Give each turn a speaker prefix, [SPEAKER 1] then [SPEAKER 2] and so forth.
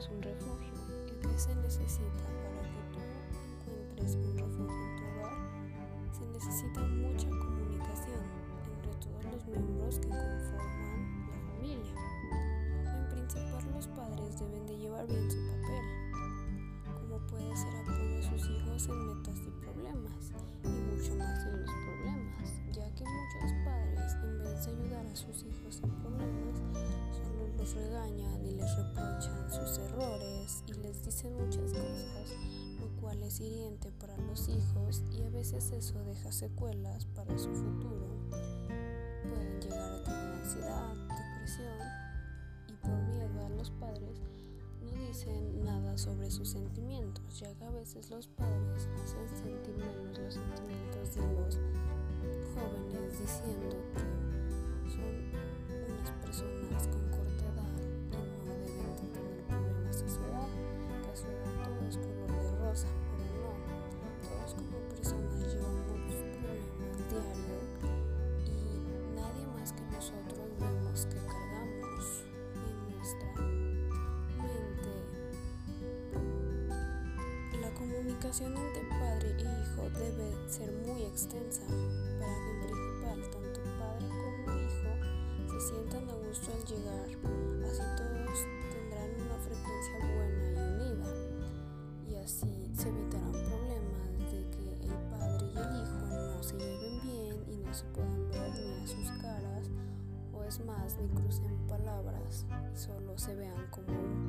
[SPEAKER 1] se necesita para que tú encuentres un refugio en tu hogar? Se necesita mucha comunicación entre todos los miembros que conforman la familia. En principal los padres deben de llevar bien su papel, los regañan y les reprochan sus errores y les dicen muchas cosas, lo cual es hiriente para los hijos y a veces eso deja secuelas para su futuro. Pueden llegar a tener ansiedad, depresión y por miedo a los padres no dicen nada sobre sus sentimientos, ya que a veces los padres hacen La comunicación entre padre e hijo debe ser muy extensa para que en principal tanto padre como hijo se sientan a gusto al llegar, así todos tendrán una frecuencia buena y unida y así se evitarán problemas de que el padre y el hijo no se lleven bien y no se puedan ver ni a sus caras o es más ni crucen palabras y solo se vean como un